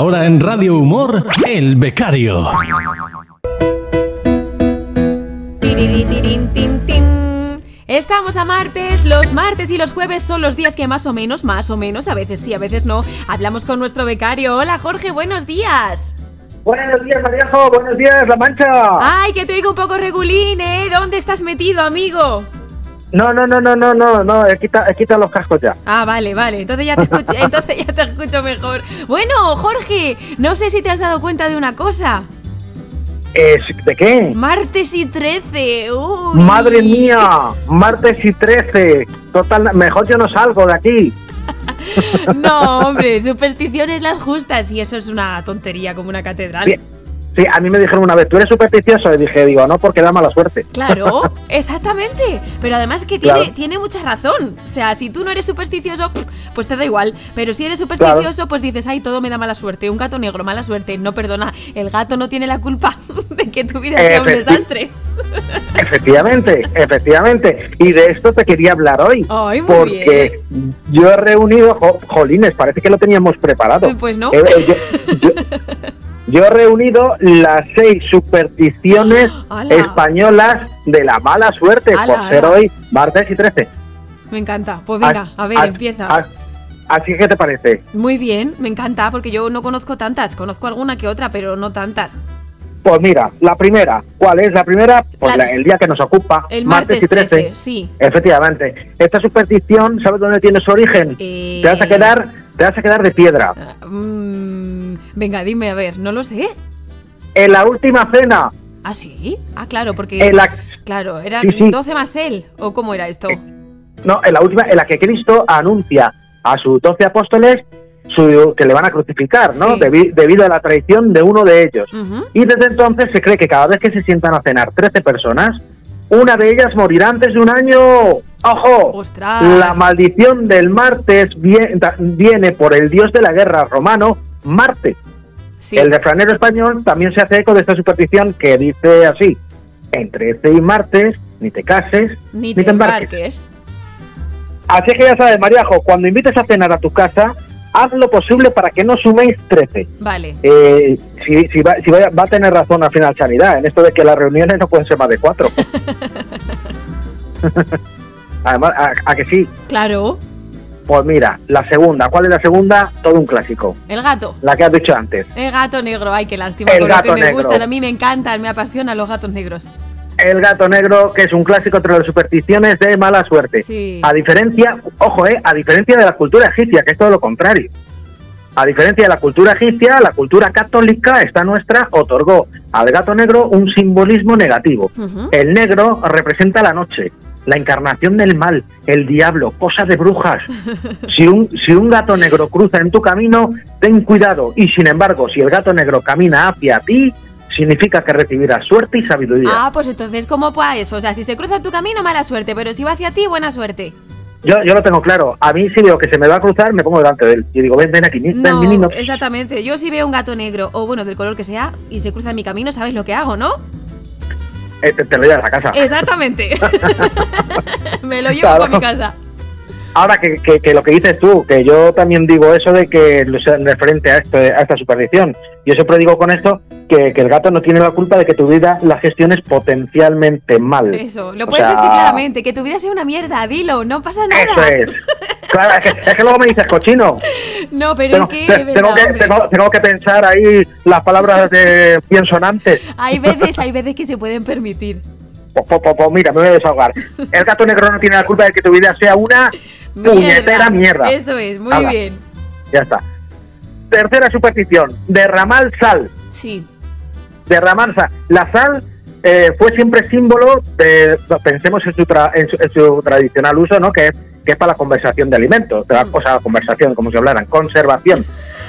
Ahora en Radio Humor, El Becario. Estamos a martes, los martes y los jueves son los días que más o menos, más o menos, a veces sí, a veces no, hablamos con nuestro becario. Hola Jorge, buenos días. Buenos días, Mariajo. Buenos días, La Mancha. Ay, que te oigo un poco regulín, ¿eh? ¿Dónde estás metido, amigo? No, no, no, no, no, no, no, he quitado, he quitado los cascos ya. Ah, vale, vale, entonces ya te escucho, entonces ya te escucho mejor. Bueno, Jorge, no sé si te has dado cuenta de una cosa. Eh, ¿De qué? Martes y 13. Uy. Madre mía, martes y 13. Total, mejor yo no salgo de aquí. No, hombre, supersticiones las justas y eso es una tontería como una catedral. Bien. Sí, a mí me dijeron una vez, ¿tú eres supersticioso? Y dije, digo, no, porque da mala suerte. Claro, exactamente. Pero además que tiene, Claro. tiene mucha razón. O sea, si tú no eres supersticioso, pues te da igual. Pero si eres supersticioso, pues dices, ay, todo me da mala suerte. Un gato negro, mala suerte. No, perdona, el gato no tiene la culpa de que tu vida sea un desastre. Efectivamente, efectivamente. Y de esto te quería hablar hoy. Ay, muy porque yo he reunido, jo- jolines, parece que lo teníamos preparado. Pues no. Eh, eh, yo, yo- yo he reunido las seis supersticiones españolas de la mala suerte ¡Hala, por ser hoy martes y 13. Me encanta. Pues venga, As- a ver, as- empieza. as- Así que te parece. Muy bien, me encanta, porque yo no conozco tantas. Conozco alguna que otra, pero no tantas. Pues mira, la primera, ¿cuál es la primera? Pues La- la- el día que nos ocupa, El martes, martes y 13. 13, sí. Efectivamente. Esta superstición, ¿sabes dónde tiene su origen? Eh, Te vas a quedar, te vas a quedar de piedra. Ah, mm, venga, dime, a ver, no lo sé. En la última cena, ¿Ah, sí? Ah, claro, porque... en la, Claro, eran Sí, sí. 12 más él, ¿o cómo era esto? no, en la última, en la que Cristo anuncia a sus doce apóstoles su, que le van a crucificar, ¿no? Sí. Debi- debido a la traición de uno de ellos. Y desde entonces se cree que cada vez que se sientan a cenar 13 personas, una de ellas morirá antes de un año. ¡Ojo! ¡Ostras! La maldición del martes viene por el dios de la guerra romano, Marte. Sí. El refranero español también se hace eco de esta superstición que dice así: entre 13 y martes, ni te cases, Ni te embarques. Así que ya sabes, Mariajo, cuando invites a cenar a tu casa, haz lo posible para que no suméis 13. Vale. Eh, si, si, va, si va a tener razón al final Sanidad en esto de que las reuniones no pueden ser más de cuatro. Además, a, a que sí. Claro. Pues mira, la segunda. ¿Cuál es la segunda? Todo un clásico. El gato. La que has dicho antes. El gato negro. Ay, qué lástima. El lo gato que me negro. gustan. A mí me encantan, me apasionan los gatos negros. El gato negro, que es un clásico entre las supersticiones de mala suerte. Sí. A diferencia, ojo, eh, a diferencia de la cultura egipcia, que es todo lo contrario. A diferencia de la cultura egipcia, la cultura católica, esta nuestra, otorgó al gato negro un simbolismo negativo. El negro representa la noche, la encarnación del mal, el diablo, cosa de brujas. Si un, si un gato negro cruza en tu camino, ten cuidado. Y sin embargo, si el gato negro camina hacia ti, significa que recibirás suerte y sabiduría. Ah, pues entonces, ¿cómo puede eso? O sea, si se cruza en tu camino, mala suerte, pero si va hacia ti, buena suerte. Yo, yo lo tengo claro. A mí si veo que se me va a cruzar, me pongo delante de él. Y digo, ven, ven aquí, ven, No, exactamente. Yo si veo un gato negro, o bueno, del color que sea, y se cruza en mi camino, ¿sabes lo que hago, no? Eh, te, te lo llevas a casa. Exactamente. Me lo llevo Claro. para mi casa. Ahora que, que- que lo que dices tú, que yo también digo eso de que referente a, esto, a esta superstición. Yo siempre digo con esto que, que el gato no tiene la culpa de que tu vida la gestiones potencialmente mal. Eso, lo O puedes sea, decir claramente, que tu vida sea una mierda, dilo, no pasa nada. Eso es. Claro, es que, es que luego me dices cochino. No, pero Tengo, es que, de tengo verdad, que, tengo, tengo que pensar ahí las palabras de bien sonantes. hay veces, hay veces que se pueden permitir. Pues, pues, pues, mira, me voy a desahogar. El gato negro no tiene la culpa de que tu vida sea una puñetera mierda. Eso es, muy bien. Ya está. Tercera superstición, derramar sal. Sí. Derramar sal. La sal eh, fue siempre símbolo de, pensemos en su, tra- en su, en su tradicional uso, ¿no? Que es, que es para la conversación de alimentos, de la Mm. conversación, como si hablaran, conservación.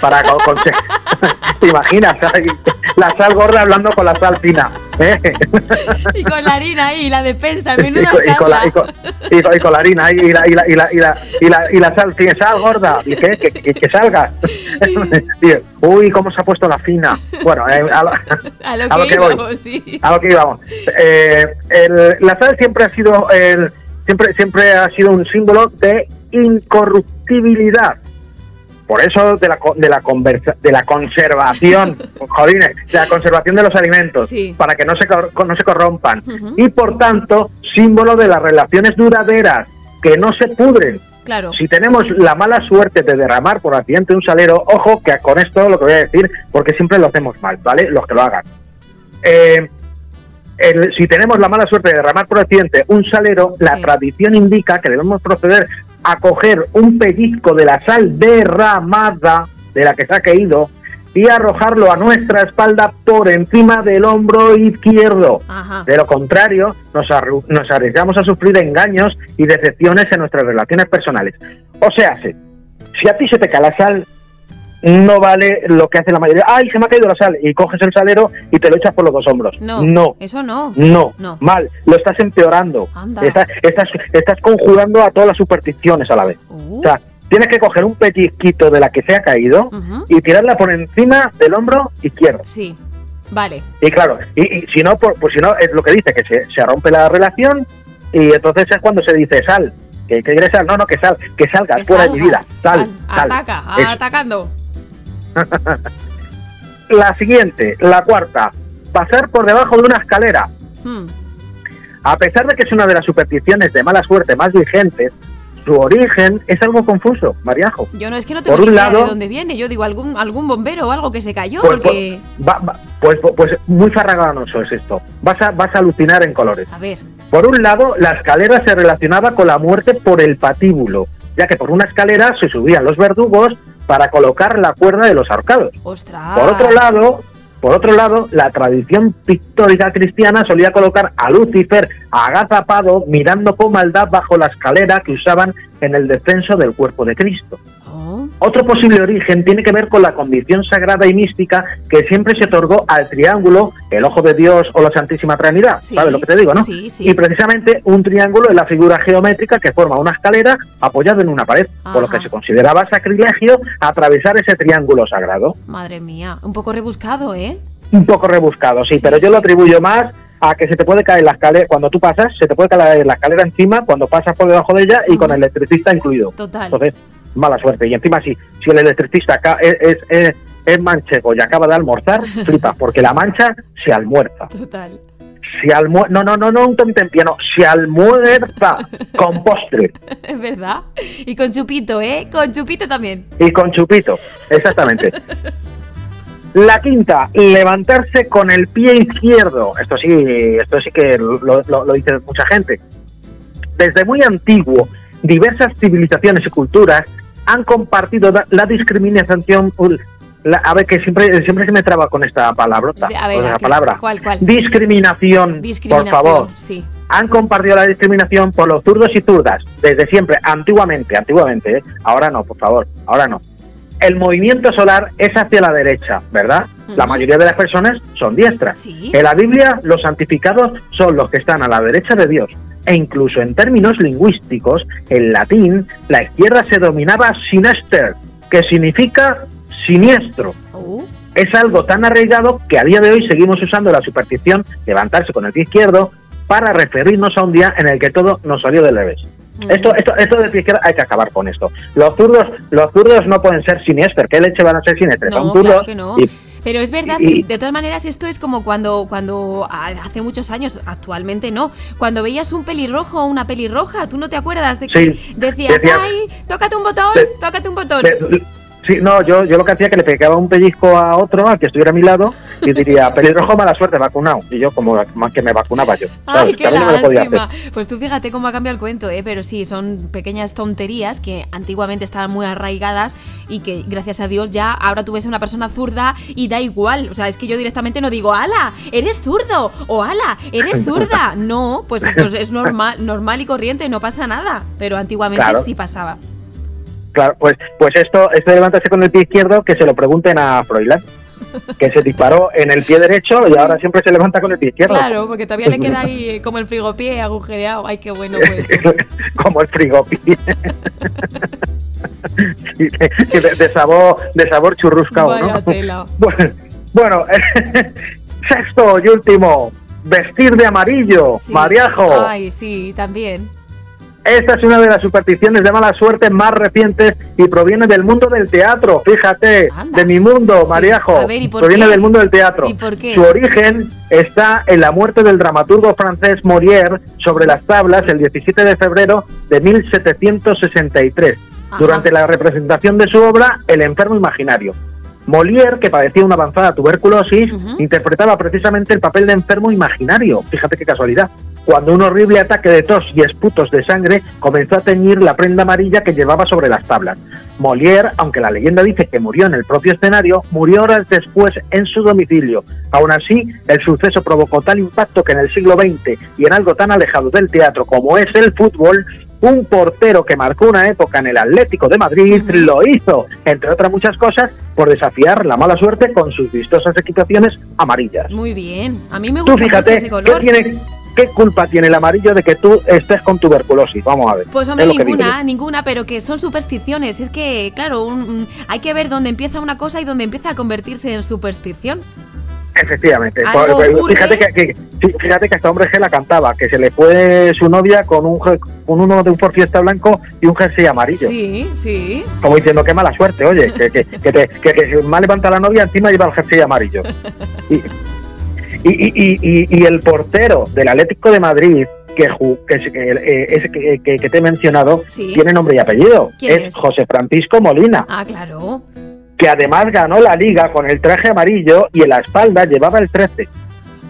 Para co- conse- ¿Te imaginas? La sal gorda hablando con la sal fina. Y con la harina ahí, la despensa, y, menuda y con la, y, con, y la harina y la, y la, y la, y la, y la, y la sal, fina, sal gorda, y que, que, que, que salga. Uy, cómo se ha puesto la fina. Bueno, eh, a, lo a lo que que voy. íbamos, sí. a lo que íbamos. Eh, el- la sal siempre ha sido el, siempre siempre ha sido un símbolo de incorruptibilidad. Por eso de la, de la, conversa- de la conservación, jolines, de la conservación de los alimentos, Sí. para que no se, no se corrompan. Y por tanto, símbolo de las relaciones duraderas, que no se pudren. Claro. Si tenemos la mala suerte de derramar por accidente un salero, ojo que con esto lo que voy a decir, porque siempre lo hacemos mal, ¿vale? Los que lo hagan. Eh, el- si tenemos la mala suerte de derramar por accidente un salero, la tradición indica que debemos proceder a coger un pellizco de la sal derramada de la que se ha caído y arrojarlo a nuestra espalda por encima del hombro izquierdo. Ajá. De lo contrario, nos, nos arriesgamos a sufrir engaños y decepciones en nuestras relaciones personales. O sea, si a ti se te cae la sal, no vale lo que hace la mayoría. ¡Ay, se me ha caído la sal! Y coges el salero y te lo echas por los dos hombros. No, no, eso no. no, No. mal. Lo estás empeorando. Estás, estás, estás conjurando a todas las supersticiones a la vez. Uh, O sea, tienes que coger un pellizquito de la que se ha caído y tirarla por encima del hombro izquierdo. Sí. Vale. Y claro, y, y si no, por- pues si no, es lo que dice, que se, se rompe la relación y entonces es cuando se dice sal. ¿Que, que sal? No, no, que sal, que salga Que fuera de mi vida. Sal, sal. Ataca, atacando. La siguiente, la cuarta, pasar por debajo de una escalera. Hmm. A pesar de que es una de las supersticiones de mala suerte más vigentes, su origen es algo confuso, Mariajo. Yo no es que no tengo Por ni idea lado- de dónde viene. Yo digo algún algún bombero o algo que se cayó Pues, porque Va- va- pues, pues muy farraganoso es esto. Vas a, vas a alucinar en colores. a ver. Por un lado, la escalera se relacionaba con la muerte por el patíbulo, ya que por una escalera se subían los verdugos para colocar la cuerda de los ahorcados. Ostras. Por otro lado, por otro lado, la tradición pictórica cristiana solía colocar a Lucifer agazapado mirando con maldad bajo la escalera que usaban en el descenso del cuerpo de Cristo. Oh, Otro posible origen tiene que ver con la condición sagrada y mística que siempre se otorgó al triángulo, el ojo de Dios o la Santísima Trinidad. Sí, ¿Sabes lo que te digo, no? sí, sí. Y precisamente un triángulo es la figura geométrica que forma una escalera apoyada en una pared, por lo que se consideraba sacrilegio atravesar ese triángulo sagrado. madre mía. Un poco rebuscado, ¿eh? Un poco rebuscado, sí, pero yo lo atribuyo más a que se te puede caer la escalera, cuando tú pasas, se te puede caer la escalera encima cuando pasas por debajo de ella y con el electricista incluido. Total. Entonces, mala suerte. Y encima, si, si el electricista es, es- es manchego y acaba de almorzar, flipas, porque la mancha se almuerza. Total. Se almuerza, no, no, no, no, un tentempié, no, se almuerza con postre Es verdad. Y con chupito, ¿eh? Con chupito también. y con chupito, exactamente. La quinta, levantarse con el pie izquierdo. Esto sí, esto sí que lo, lo- lo dice mucha gente. Desde muy antiguo, diversas civilizaciones y culturas han compartido la discriminación. la- a ver, que siempre, siempre se me traba con esta palabrota, a ver, con ¿a esa palabra. ¿Cuál, cuál? Discriminación, Discriminación. por favor. Sí. Han compartido la discriminación por los zurdos y zurdas, desde siempre, antiguamente, antiguamente, ¿eh? ahora no, por favor, ahora no. El movimiento solar es hacia la derecha, ¿verdad? La mayoría de las personas son diestras. Sí. En la Biblia, los santificados son los que están a la derecha de Dios. E incluso en términos lingüísticos, en latín, la izquierda se dominaba sinester, que significa siniestro. Uh, Es algo tan arraigado que a día de hoy seguimos usando la superstición levantarse con el pie izquierdo para referirnos a un día en el que todo nos salió del revés. mm. Esto, esto, esto del pie izquierdo hay que acabar con esto. Los zurdos, los zurdos no pueden ser siniestros. ¿Qué leche van a ser siniestros? No, Son zurdos claro no. y- Pero es verdad, que de todas maneras esto es como cuando, cuando hace muchos años, actualmente no, cuando veías un pelirrojo o una pelirroja, ¿tú no te acuerdas de que Sí, decías, decía- ay, tócate un botón, de- tócate un botón? Sí, no, yo, yo lo que hacía que le pegaba un pellizco a otro, al que estuviera a mi lado, y diría, pelirrojo, mala suerte, vacunado. Y yo, como más que me vacunaba yo. Ay, ¿sabes? qué Que a mí no me lo podía lástima. hacer. Pues tú fíjate cómo ha cambiado el cuento, ¿eh? Pero sí, son pequeñas tonterías que antiguamente estaban muy arraigadas y que gracias a Dios ya ahora tú ves a una persona zurda y da igual. O sea, es que yo directamente no digo, ¡Hala! ¡Eres zurdo! o ¡Hala! ¡Eres zurda! No, pues, pues es normal, normal y corriente, no pasa nada. Pero antiguamente Claro. sí pasaba. Claro, pues, pues esto, esto de levantarse con el pie izquierdo, que se lo pregunten a Froilán, que se disparó en el pie derecho y ahora siempre se levanta con el pie izquierdo. Claro, porque todavía le queda ahí como el frigopié agujereado. Ay, qué bueno, pues. como el frigopi. Sí, de, de sabor, de sabor churruscao, Vaya ¿no? tela. Bueno, bueno sexto y último, vestir de amarillo, Sí. mariajo. Ay, sí, también. Esta es una de las supersticiones de mala suerte más recientes y proviene del mundo del teatro. Fíjate, Anda. de mi mundo, Sí. Mariajo. A ver, ¿y por proviene qué? del mundo del teatro. ¿Y por qué? Su origen está en la muerte del dramaturgo francés Molière sobre las tablas el 17 de febrero de 1763, Ajá. durante la representación de su obra El enfermo imaginario. Molière, que padecía una avanzada tuberculosis, interpretaba precisamente el papel de enfermo imaginario. Fíjate qué casualidad. Cuando un horrible ataque de tos y esputos de sangre comenzó a teñir la prenda amarilla que llevaba sobre las tablas. Molière, aunque la leyenda dice que murió en el propio escenario, murió horas después en su domicilio. Aún así, el suceso provocó tal impacto que en el siglo XX y en algo tan alejado del teatro como es el fútbol, un portero que marcó una época en el Atlético de Madrid lo hizo, entre otras muchas cosas, por desafiar la mala suerte con sus vistosas equipaciones amarillas. Muy bien. A mí me Tú gusta mucho fíjate, ¿qué, tiene, ¿qué culpa tiene el amarillo de que tú estés con tuberculosis? Vamos a ver. Pues hombre, que ninguna, ninguna, pero que son supersticiones. Es que, claro, un- hay que ver dónde empieza una cosa y dónde empieza a convertirse en superstición. Efectivamente. Pues, ocurre. fíjate que, que- fíjate que hasta hombre G la cantaba, que se le fue su novia con un con uno de un Ford Fiesta blanco y un jersey amarillo. Sí, sí. Como diciendo, qué mala suerte, oye, que, que, que, te- que- que si más levanta la novia, encima lleva el jersey amarillo. Y, y, y, y- y- y el portero del Atlético de Madrid, que, que, eh, que, que- que te he mencionado, Sí. tiene nombre y apellido. ¿Quién es es? José Francisco Molina, Ah, claro. que además ganó la liga con el traje amarillo y en la espalda llevaba el 13.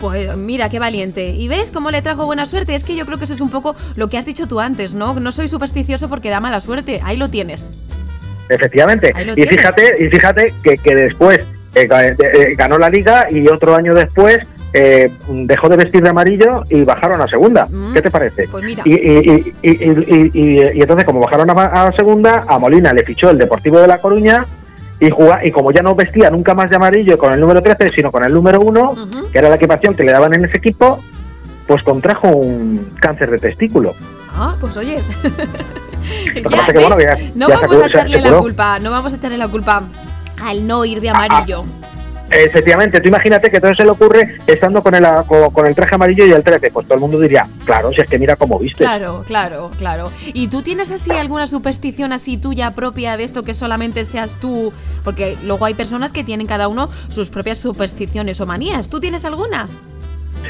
Pues mira, qué valiente. ¿Y ves cómo le trajo buena suerte? Es que yo creo que eso es un poco lo que has dicho tú antes, ¿no? No soy supersticioso porque da mala suerte. Ahí lo tienes. Efectivamente. Lo Y tienes. fíjate, y fíjate que, que después eh, eh, ganó la liga y otro año después eh, dejó de vestir de amarillo y bajaron a segunda. Mm. ¿Qué te parece? Pues mira. Y, entonces, como bajaron a, a segunda, a Molina le fichó el Deportivo de La Coruña y, y como ya no vestía nunca más de amarillo con el número 13, sino con el número 1, Ujú. que era la equipación que le daban en ese equipo, pues contrajo un cáncer de testículo. Ah, pues oye. No ya vamos a echarle la culpa, no vamos a echarle la culpa al no ir de amarillo. Efectivamente, tú imagínate que todo se le ocurre estando con el, con, con el traje amarillo y el 13. Pues todo el mundo diría, claro, si es que mira cómo viste. Claro, claro, claro. ¿Y tú tienes así alguna superstición así tuya propia de esto que solamente seas tú? Porque luego hay personas que tienen cada uno sus propias supersticiones o manías. ¿Tú tienes alguna?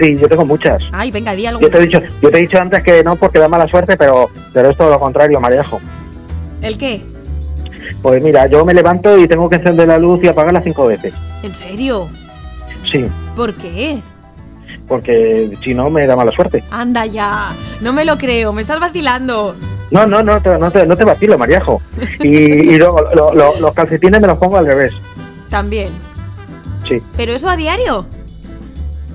Sí, yo tengo muchas. Ay, venga, di Yo alguna. te he dicho, yo te he dicho antes que no porque da mala suerte, pero, pero es todo lo contrario, Marejo. ¿El qué? Pues mira, yo me levanto y tengo que encender la luz y apagarla cinco veces. ¿En serio? Sí, ¿Por qué? porque si no me da mala suerte. Anda ya. No me lo creo, me estás vacilando. No, no, no, te- no te, no te vacilo, Mariajo. Y, y luego lo- lo- los calcetines me los pongo al revés. También. Sí, ¿Pero eso a diario?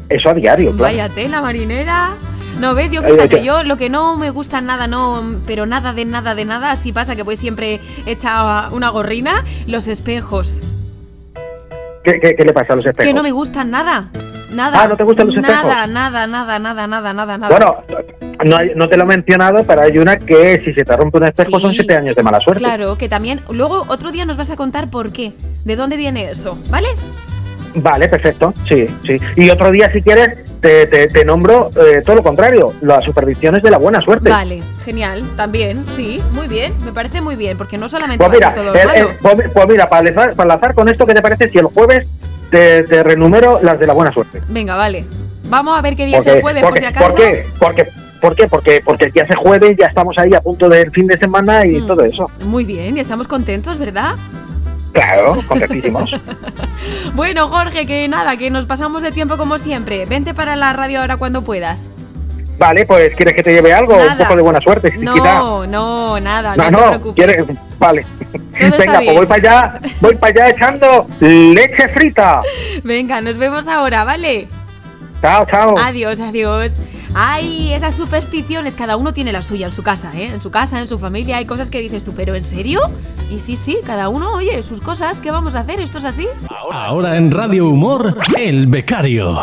eso a diario, claro. Vaya tela marinera. No ves, yo fíjate, yo lo que no me gusta nada, no, pero nada de nada de nada, así pasa que voy siempre hecha una gorrina, los espejos. ¿Qué, qué, qué le pasa a los espejos? Que no me gustan nada. Nada. Ah, ¿no te gustan los espejos? Nada, nada, nada, nada, nada, nada, nada. Bueno, no, no te lo he mencionado, pero hay una que si se te rompe un espejo Sí. son siete años de mala suerte. Claro, que también. Luego otro día nos vas a contar por qué. ¿De dónde viene eso? ¿Vale? Vale, perfecto, sí, sí. Y otro día, si quieres, te, te, te nombro eh, todo lo contrario, las supersticiones de la buena suerte. Vale, genial. También, sí, muy bien. Me parece muy bien, porque no solamente Pues mira, todo el- malo. el- pues, pues mira, para enlazar, para enlazar con esto, ¿qué te parece si el jueves te, te renumero las de la buena suerte? Venga, vale. Vamos a ver qué día es el jueves, por si acaso. ¿por qué? Porque, ¿Por qué? Porque, porque ya se jueves, ya estamos ahí a punto del fin de semana y Mm. todo eso. Muy bien, y estamos contentos, ¿verdad? Claro, contentísimos. Bueno, Jorge, que nada, que nos pasamos de tiempo como siempre. Vente para la radio ahora cuando puedas. vale, pues ¿quieres que te lleve algo? Nada. Un poco de buena suerte. No, no, nada, no, No, te preocupes. ¿quieres? Vale. Venga, pues voy para allá, voy para allá echando leche frita. Venga, nos vemos ahora, ¿vale? Chao, chao. Adiós, adiós. Ay, esas supersticiones, cada uno tiene la suya en su casa, ¿eh? En su casa, en su familia, hay cosas que dices tú, pero ¿en serio? Y sí, sí, cada uno, oye, sus cosas, ¿qué vamos a hacer? ¿Esto es así? Ahora en Radio Humor, El Becario.